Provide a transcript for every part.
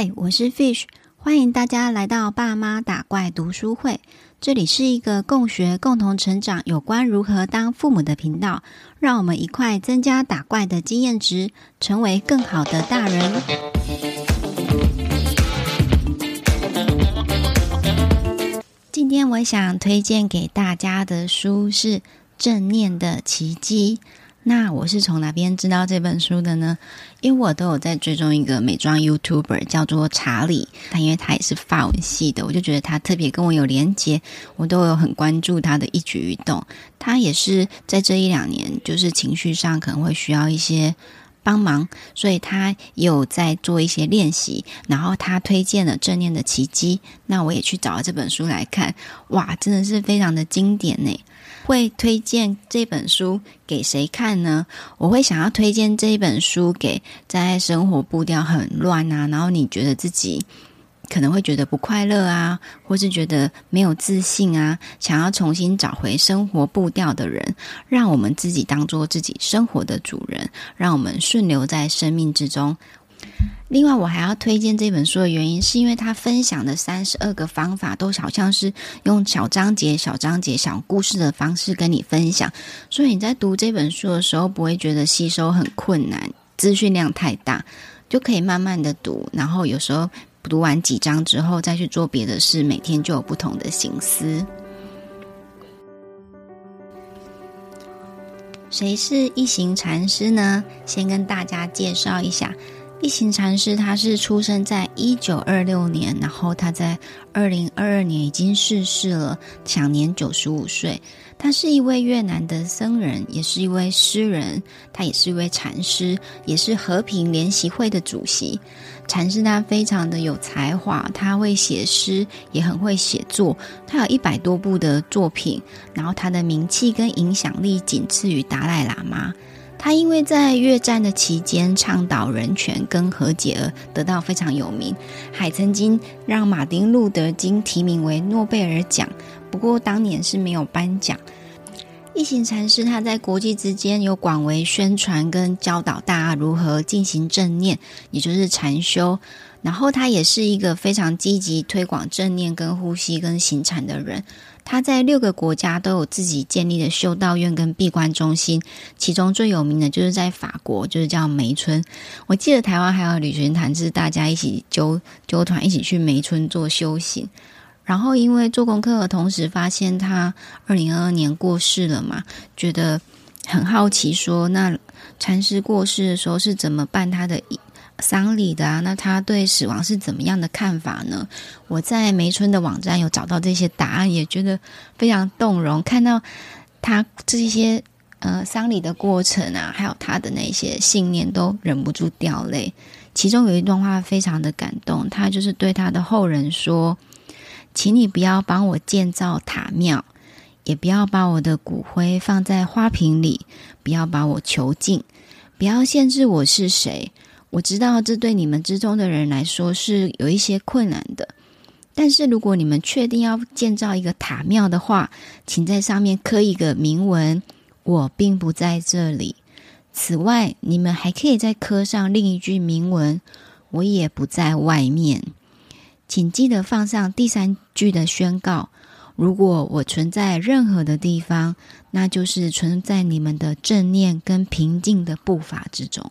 嗨，我是 Fish，欢迎大家来到爸妈打怪读书会。这里是一个共学、共同成长有关如何当父母的频道，让我们一块增加打怪的经验值，成为更好的大人。今天我想推荐给大家的书是《正念的奇迹》。那我是从哪边知道这本书的呢？因为我都有在追踪一个美妆 YouTuber，叫做查理，他因为他也是法文系的，我就觉得他特别跟我有连结，我都有很关注他的一举一动。他也是在这一两年，就是情绪上可能会需要一些帮忙，所以他有在做一些练习。然后他推荐了《正念的奇迹》，那我也去找了这本书来看，哇，真的是非常的经典呢。会推荐这本书给谁看呢？我会想要推荐这一本书给在生活步调很乱啊，然后你觉得自己可能会觉得不快乐啊，或是觉得没有自信啊，想要重新找回生活步调的人，让我们自己当做自己生活的主人，让我们顺流在生命之中。另外，我还要推荐这本书的原因，是因为他分享的三十二个方法，都好像是用小章节、小章节、小故事的方式跟你分享，所以你在读这本书的时候，不会觉得吸收很困难，资讯量太大，就可以慢慢的读。然后有时候读完几章之后，再去做别的事，每天就有不同的心思。谁是一行禅师呢？先跟大家介绍一下。一行禅师，他是出生在一九二六年，然后他在二零二二年已经逝世了，享年九十五岁。他是一位越南的僧人，也是一位诗人，他也是一位禅师，也是和平联席会的主席。禅师他非常的有才华，他会写诗，也很会写作，他有一百多部的作品，然后他的名气跟影响力仅次于达赖喇嘛。他因为在越战的期间倡导人权跟和解而得到非常有名，还曾经让马丁路德金提名为诺贝尔奖，不过当年是没有颁奖。一行禅师他在国际之间有广为宣传跟教导大家如何进行正念，也就是禅修。然后他也是一个非常积极推广正念跟呼吸跟行禅的人。他在六个国家都有自己建立的修道院跟闭关中心，其中最有名的就是在法国，就是叫梅村。我记得台湾还有旅行团，是大家一起揪揪团一起去梅村做修行。然后因为做功课的同时发现他二零二二年过世了嘛，觉得很好奇说，说那禅师过世的时候是怎么办他的丧礼的啊，那他对死亡是怎么样的看法呢？我在梅村的网站有找到这些答案，也觉得非常动容。看到他这些呃丧礼的过程啊，还有他的那些信念，都忍不住掉泪。其中有一段话非常的感动，他就是对他的后人说：“请你不要帮我建造塔庙，也不要把我的骨灰放在花瓶里，不要把我囚禁，不要限制我是谁。”我知道这对你们之中的人来说是有一些困难的，但是如果你们确定要建造一个塔庙的话，请在上面刻一个铭文：“我并不在这里。”此外，你们还可以再刻上另一句铭文：“我也不在外面。”请记得放上第三句的宣告：“如果我存在任何的地方，那就是存在你们的正念跟平静的步伐之中。”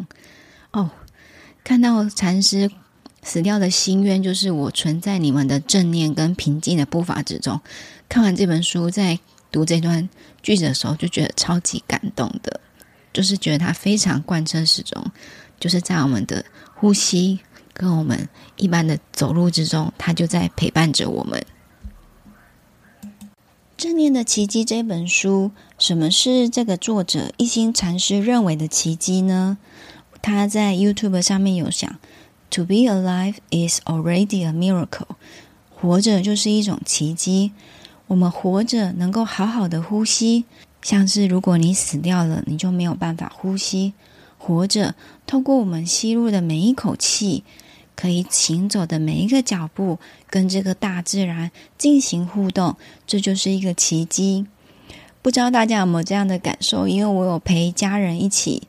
哦。看到禅师死掉的心愿，就是我存在你们的正念跟平静的步伐之中。看完这本书，在读这段句子的时候，就觉得超级感动的，就是觉得它非常贯彻始终，就是在我们的呼吸跟我们一般的走路之中，它就在陪伴着我们。正念的奇迹这本书，什么是这个作者一心禅师认为的奇迹呢？他在 YouTube 上面有讲：“To be alive is already a miracle。”活着就是一种奇迹。我们活着能够好好的呼吸，像是如果你死掉了，你就没有办法呼吸。活着，透过我们吸入的每一口气，可以行走的每一个脚步，跟这个大自然进行互动，这就是一个奇迹。不知道大家有没有这样的感受？因为我有陪家人一起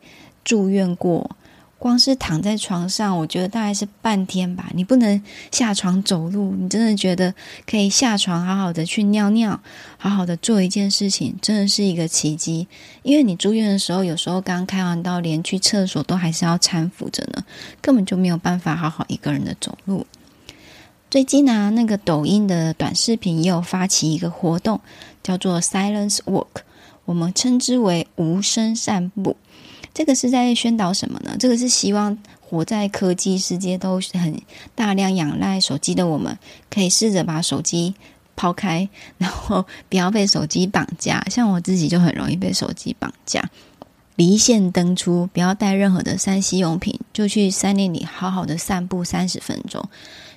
住院过。光是躺在床上，我觉得大概是半天吧。你不能下床走路，你真的觉得可以下床好好的去尿尿，好好的做一件事情，真的是一个奇迹。因为你住院的时候，有时候刚开完刀，连去厕所都还是要搀扶着呢，根本就没有办法好好一个人的走路。最近呢、啊，那个抖音的短视频也有发起一个活动，叫做 Silence Walk，我们称之为无声散步。这个是在宣导什么呢？这个是希望活在科技世界都很大量仰赖手机的我们，可以试着把手机抛开，然后不要被手机绑架。像我自己就很容易被手机绑架，离线登出，不要带任何的 3C 用品，就去森林里好好的散步三十分钟。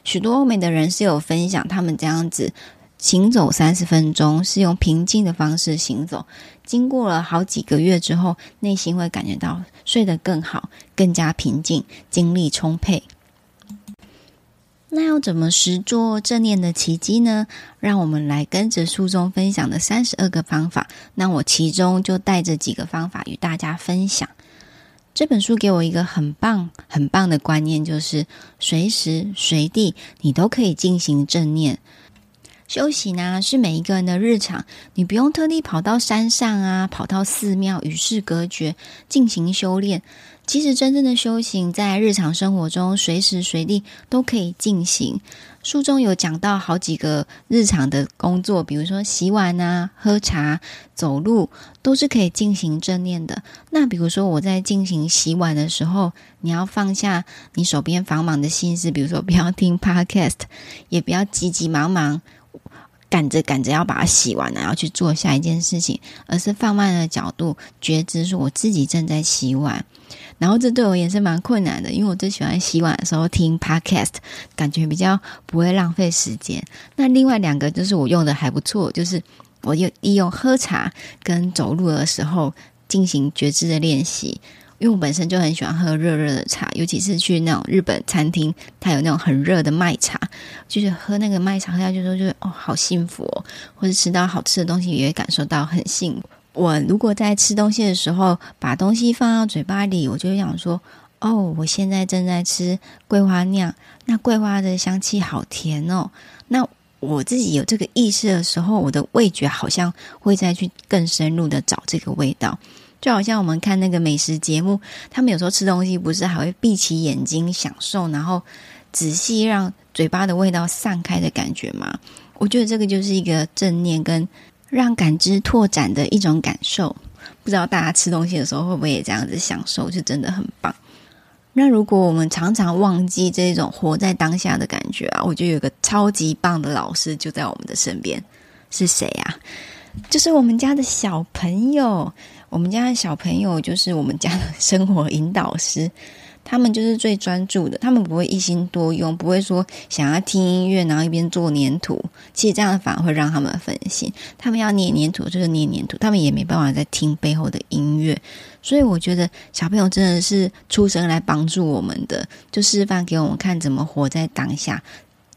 许多欧美的人是有分享他们这样子。行走三十分钟，是用平静的方式行走。经过了好几个月之后，内心会感觉到睡得更好，更加平静，精力充沛。那要怎么实做正念的奇迹呢？让我们来跟着书中分享的三十二个方法。那我其中就带着几个方法与大家分享。这本书给我一个很棒、很棒的观念，就是随时随地你都可以进行正念。修行呢，是每一个人的日常，你不用特地跑到山上啊，跑到寺庙与世隔绝进行修炼。其实真正的修行在日常生活中随时随地都可以进行。书中有讲到好几个日常的工作，比如说洗碗啊、喝茶、走路，都是可以进行正念的。那比如说我在进行洗碗的时候，你要放下你手边繁忙的心思，比如说不要听 Podcast，也不要急急忙忙。赶着赶着要把它洗完，然后去做下一件事情，而是放慢了角度，觉知说我自己正在洗碗。然后这对我也是蛮困难的，因为我最喜欢洗碗的时候听 podcast，感觉比较不会浪费时间。那另外两个就是我用的还不错，就是我用利用喝茶跟走路的时候进行觉知的练习。因为我本身就很喜欢喝热热的茶，尤其是去那种日本餐厅，它有那种很热的麦茶，就是喝那个麦茶喝下去之后，就哦好幸福哦，或者吃到好吃的东西也会感受到很幸福。我如果在吃东西的时候，把东西放到嘴巴里，我就想说，哦，我现在正在吃桂花酿，那桂花的香气好甜哦。那我自己有这个意识的时候，我的味觉好像会再去更深入的找这个味道。就好像我们看那个美食节目，他们有时候吃东西不是还会闭起眼睛享受，然后仔细让嘴巴的味道散开的感觉吗？我觉得这个就是一个正念跟让感知拓展的一种感受。不知道大家吃东西的时候会不会也这样子享受？就真的很棒。那如果我们常常忘记这种活在当下的感觉啊，我觉得有个超级棒的老师就在我们的身边，是谁啊？就是我们家的小朋友。我们家的小朋友就是我们家的生活引导师，他们就是最专注的，他们不会一心多用，不会说想要听音乐，然后一边做黏土。其实这样反而会让他们分心。他们要捏黏土就是捏黏土，他们也没办法再听背后的音乐。所以我觉得小朋友真的是出生来帮助我们的，就示范给我们看怎么活在当下，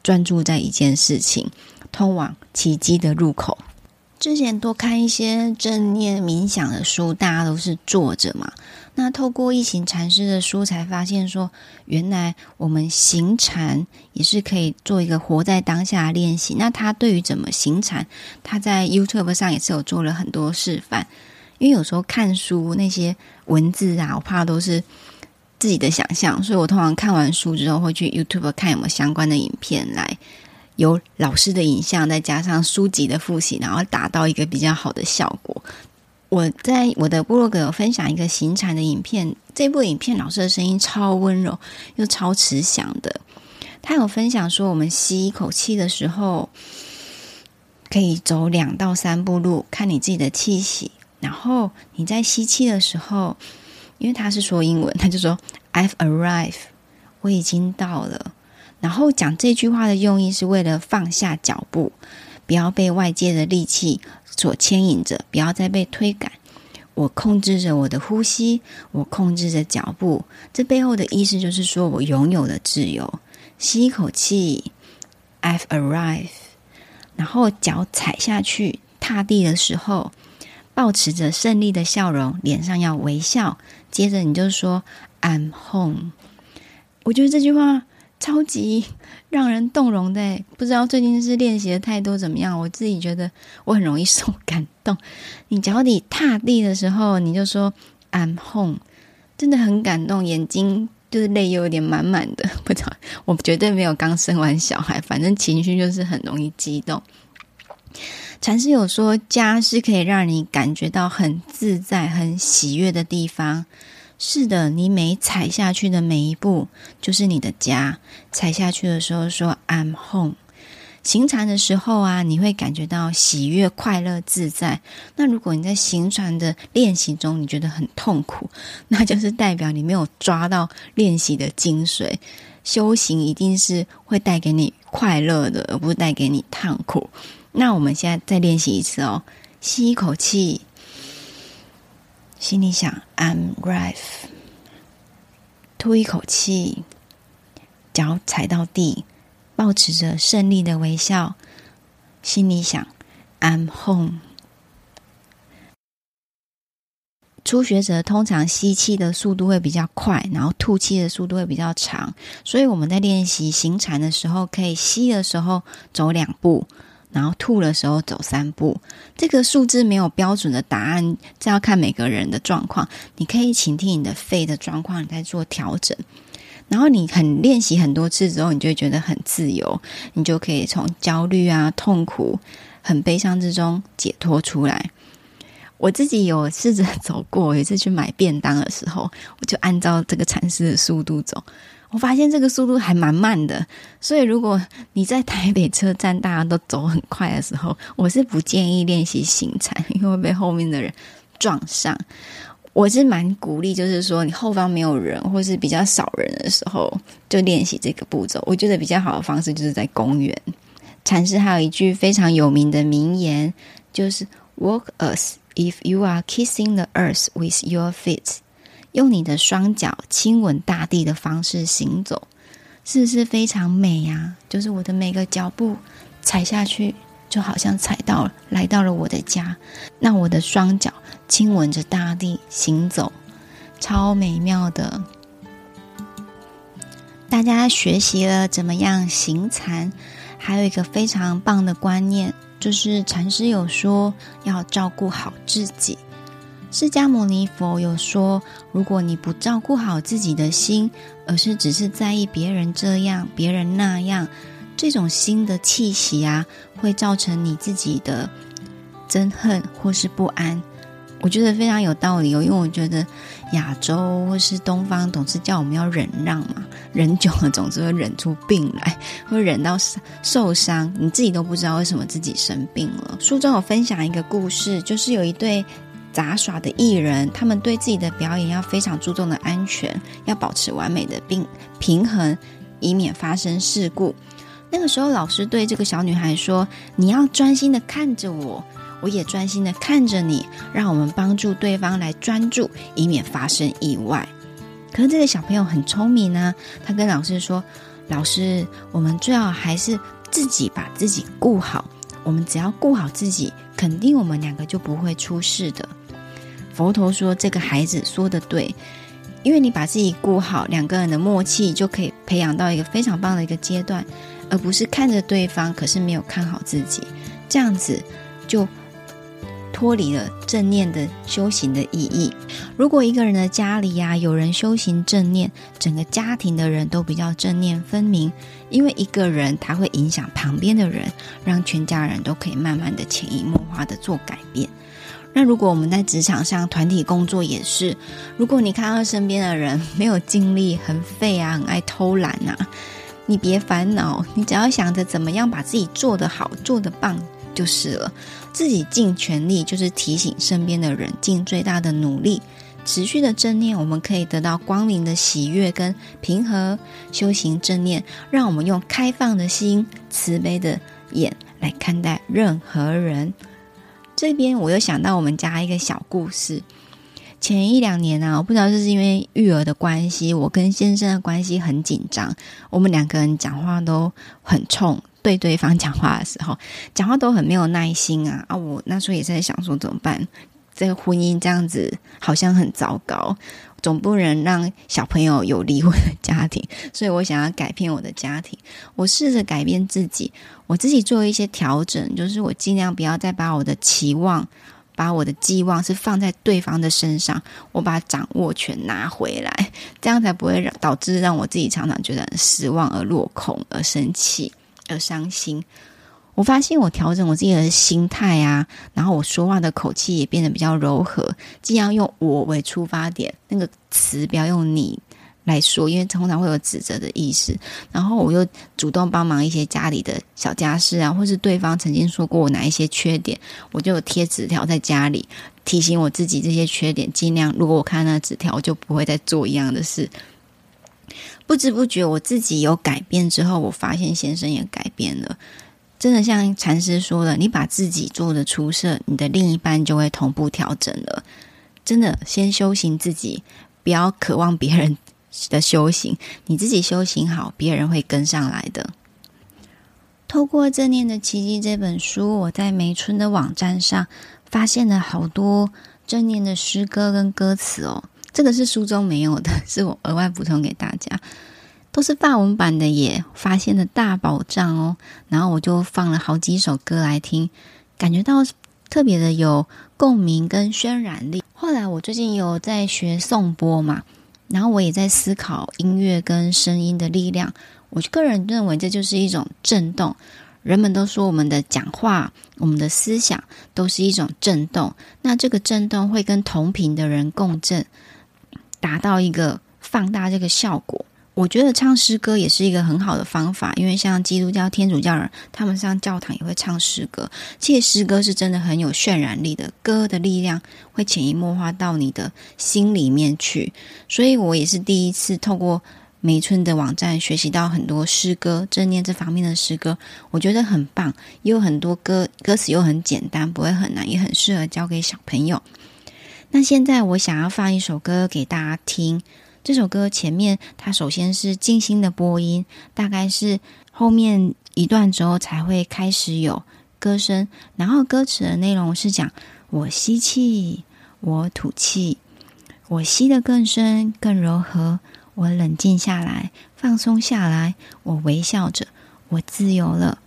专注在一件事情，通往奇迹的入口。之前多看一些正念冥想的书，大家都是坐着嘛。那透过一行禅师的书，才发现说，原来我们行禅也是可以做一个活在当下的练习。那他对于怎么行禅，他在 YouTube 上也是有做了很多示范。因为有时候看书那些文字啊，我怕都是自己的想象，所以我通常看完书之后会去 YouTube 看有没有相关的影片来。有老师的影像，再加上书籍的复习，然后达到一个比较好的效果。我在我的部落格有分享一个行禅的影片，这部影片老师的声音超温柔又超慈祥的。他有分享说，我们吸一口气的时候，可以走两到三步路，看你自己的气息。然后你在吸气的时候，因为他是说英文，他就说 "I've arrived"，我已经到了。然后讲这句话的用意是为了放下脚步，不要被外界的力气所牵引着，不要再被推赶。我控制着我的呼吸，我控制着脚步。这背后的意思就是说我拥有了自由。吸一口气，I've arrived。然后脚踩下去，踏地的时候，保持着胜利的笑容，脸上要微笑。接着你就说 I'm home。我觉得这句话超级让人动容的，不知道最近是练习的太多怎么样？我自己觉得我很容易受感动。你脚底踏地的时候，你就说 I'm home，真的很感动，眼睛就是泪又有点满满的。不知道，我绝对没有刚生完小孩，反正情绪就是很容易激动。禅师有说，家是可以让你感觉到很自在、很喜悦的地方。是的，你每踩下去的每一步就是你的家。踩下去的时候说 “I'm home”。行禅的时候啊，你会感觉到喜悦、快乐、自在。那如果你在行禅的练习中，你觉得很痛苦，那就是代表你没有抓到练习的精髓。修行一定是会带给你快乐的，而不是带给你痛苦。那我们现在再练习一次哦，吸一口气。心里想 I'm right，吐一口气，脚踩到地，保持着胜利的微笑，心里想 I'm home。初学者通常吸气的速度会比较快，然后吐气的速度会比较长，所以我们在练习行禅的时候，可以吸的时候走两步。然后吐的时候走三步，这个数字没有标准的答案，这要看每个人的状况。你可以倾听你的肺的状况，你再做调整。然后你很练习很多次之后，你就会觉得很自由，你就可以从焦虑啊、痛苦、很悲伤之中解脱出来。我自己有试着走过，有一次去买便当的时候，我就按照这个禅师的速度走。我发现这个速度还蛮慢的，所以如果你在台北车站大家都走很快的时候，我是不建议练习行禅，因为会被后面的人撞上。我是蛮鼓励，就是说你后方没有人或是比较少人的时候，就练习这个步骤。我觉得比较好的方式就是在公园。禅师还有一句非常有名的名言，就是 “Walk us if you are kissing the earth with your feet”。用你的双脚亲吻大地的方式行走，是不是非常美呀？就是我的每个脚步踩下去，就好像踩到了，来到了我的家。那我的双脚亲吻着大地行走，超美妙的。大家学习了怎么样行禅，还有一个非常棒的观念，就是禅师有说要照顾好自己。释迦牟尼佛有说，如果你不照顾好自己的心，而是只是在意别人这样、别人那样，这种心的气息啊，会造成你自己的憎恨或是不安。我觉得非常有道理哦，因为我觉得亚洲或是东方总是叫我们要忍让嘛，忍久了总是会忍出病来，会忍到受伤，你自己都不知道为什么自己生病了。书中有分享一个故事，就是有一对。杂耍的艺人，他们对自己的表演要非常注重的安全，要保持完美的并平衡，以免发生事故。那个时候，老师对这个小女孩说：“你要专心的看着我，我也专心的看着你，让我们帮助对方来专注，以免发生意外。”可是这个小朋友很聪明呢，他跟老师说：“老师，我们最好还是自己把自己顾好。我们只要顾好自己，肯定我们两个就不会出事的。”佛陀说：“这个孩子说的对，因为你把自己顾好，两个人的默契就可以培养到一个非常棒的一个阶段，而不是看着对方，可是没有看好自己，这样子就脱离了正念的修行的意义。如果一个人的家里呀，有人修行正念，整个家庭的人都比较正念分明，因为一个人他会影响旁边的人，让全家人都可以慢慢的潜移默化的做改变。”那如果我们在职场上团体工作也是，如果你看到身边的人没有精力，很废啊，很爱偷懒啊，你别烦恼，你只要想着怎么样把自己做得好、做得棒就是了。自己尽全力，就是提醒身边的人尽最大的努力，持续的正念，我们可以得到光明的喜悦跟平和。修行正念，让我们用开放的心、慈悲的眼来看待任何人。这边我又想到我们家一个小故事。前一两年啊，我不知道是因为育儿的关系，我跟先生的关系很紧张，我们两个人讲话都很冲，对对方讲话的时候，讲话都很没有耐心啊啊！我那时候也在想说怎么办，这个婚姻这样子好像很糟糕，总不能让小朋友有离婚的家庭，所以我想要改变我的家庭。我试着改变自己，我自己做一些调整，就是我尽量不要再把我的期望、把我的寄望是放在对方的身上，我把掌握权拿回来，这样才不会让导致让我自己常常觉得很失望而落空、而生气、而伤心。我发现我调整我自己的心态啊，然后我说话的口气也变得比较柔和，尽量用我为出发点，那个词不要用你来说，因为通常会有指责的意思。然后我又主动帮忙一些家里的小家事啊，或是对方曾经说过我哪一些缺点，我就贴纸条在家里提醒我自己这些缺点，尽量如果我看那纸条，我就不会再做一样的事。不知不觉我自己有改变之后，我发现先生也改变了。真的像禅师说的，你把自己做的出色，你的另一半就会同步调整了。真的，先修行自己，不要渴望别人的修行，你自己修行好，别人会跟上来的。透过《正念的奇迹》这本书，我在梅村的网站上发现了好多正念的诗歌跟歌词哦，这个是书中没有的，是我额外补充给大家。都是法文版的耶，发现了大宝藏哦。然后我就放了好几首歌来听，感觉到特别的有共鸣跟渲染力。后来我最近有在学颂钵嘛，然后我也在思考音乐跟声音的力量。我个人认为这就是一种震动。人们都说我们的讲话、我们的思想都是一种震动。那这个震动会跟同频的人共振，达到一个放大这个效果。我觉得唱诗歌也是一个很好的方法，因为像基督教、天主教人，他们上教堂也会唱诗歌。其实诗歌是真的很有渲染力的，歌的力量会潜移默化到你的心里面去。所以我也是第一次透过梅村的网站学习到很多诗歌、正念这方面的诗歌，我觉得很棒，也有很多歌歌词又很简单，不会很难，也很适合教给小朋友。那现在我想要放一首歌给大家听。这首歌前面，它首先是静心的播音，大概是后面一段之后才会开始有歌声。然后歌词的内容是讲：我吸气，我吐气，我吸得更深更柔和，我冷静下来，放松下来，我微笑着，我自由了。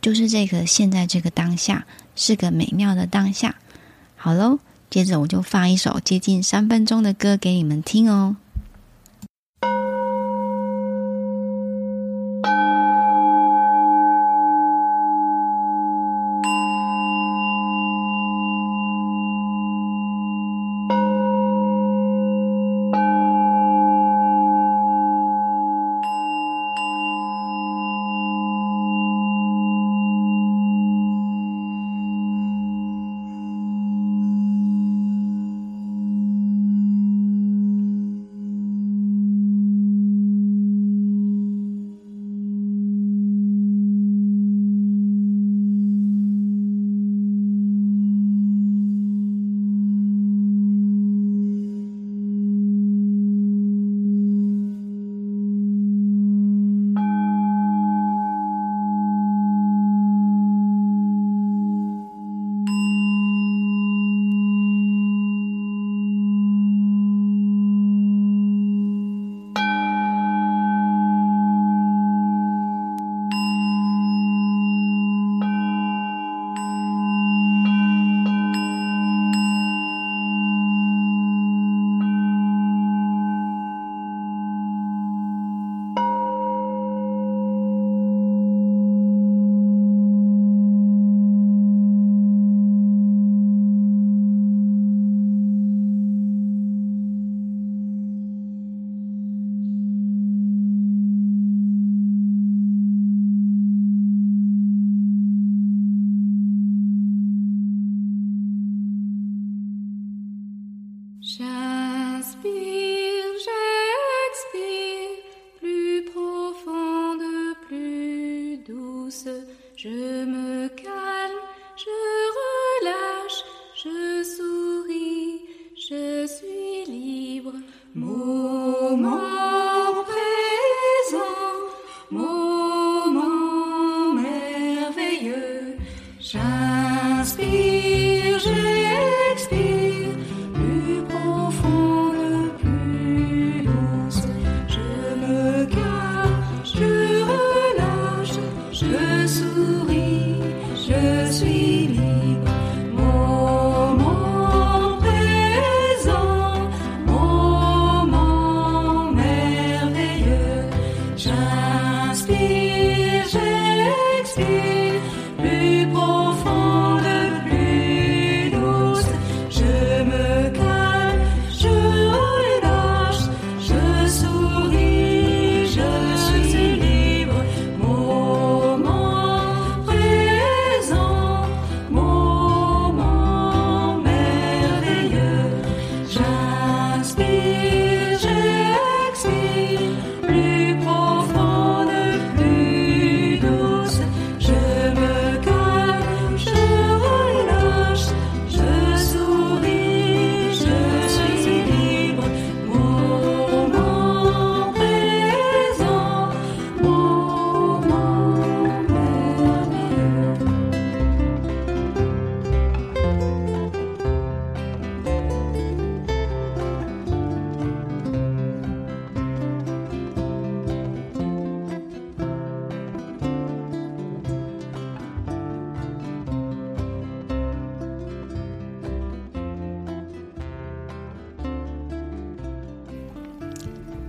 就是这个现在这个当下是个美妙的当下。好喽，接着我就放一首接近三分钟的歌给你们听哦。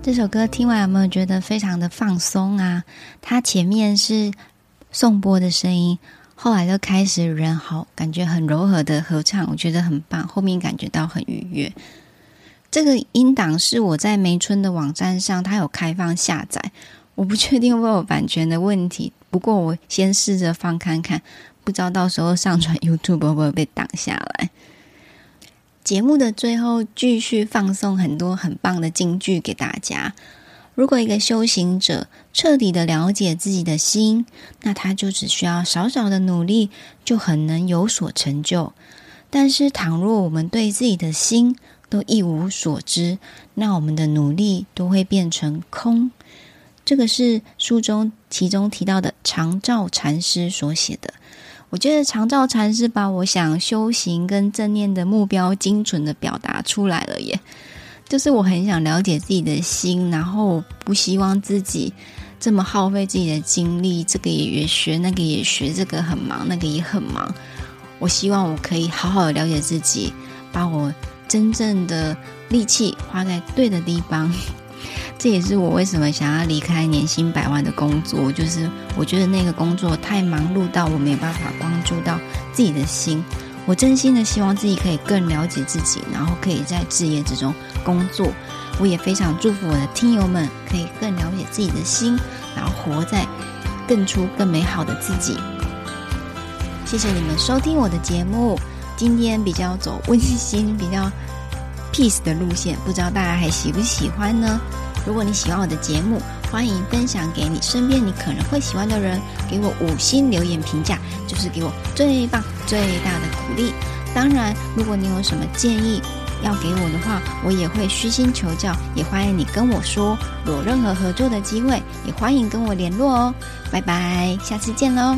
这首歌听完有没有觉得非常的放松啊？它前面是颂钵的声音，后来就开始人好，感觉很柔和的合唱，我觉得很棒。后面感觉到很愉悦。这个音档是我在梅村的网站上，它有开放下载，我不确定会不会有版权的问题。不过我先试着放看看，不知道到时候上传 YouTube 会不会被挡下来。节目的最后，继续放送很多很棒的金句给大家。如果一个修行者彻底的了解自己的心，那他就只需要少少的努力，就很能有所成就。但是，倘若我们对自己的心都一无所知，那我们的努力都会变成空。这个是书中其中提到的长照禅师所写的。我觉得长照禅师把我想修行跟正念的目标精准的表达出来了耶，就是我很想了解自己的心，然后不希望自己这么耗费自己的精力，这个也学，那个也学，这个很忙，那个也很忙。我希望我可以好好的了解自己，把我真正的力气花在对的地方。这也是我为什么想要离开年薪百万的工作，就是我觉得那个工作太忙碌到我没有办法关注到自己的心。我真心的希望自己可以更了解自己，然后可以在志业之中工作。我也非常祝福我的听友们可以更了解自己的心，然后活在更出更美好的自己。谢谢你们收听我的节目，今天比较走温馨、比较 peace 的路线，不知道大家还喜不喜欢呢？如果你喜欢我的节目，欢迎分享给你身边你可能会喜欢的人，给我五星留言评价，就是给我最棒最大的鼓励。当然，如果你有什么建议要给我的话，我也会虚心求教，也欢迎你跟我说。有任何合作的机会，也欢迎跟我联络哦。拜拜，下次见喽。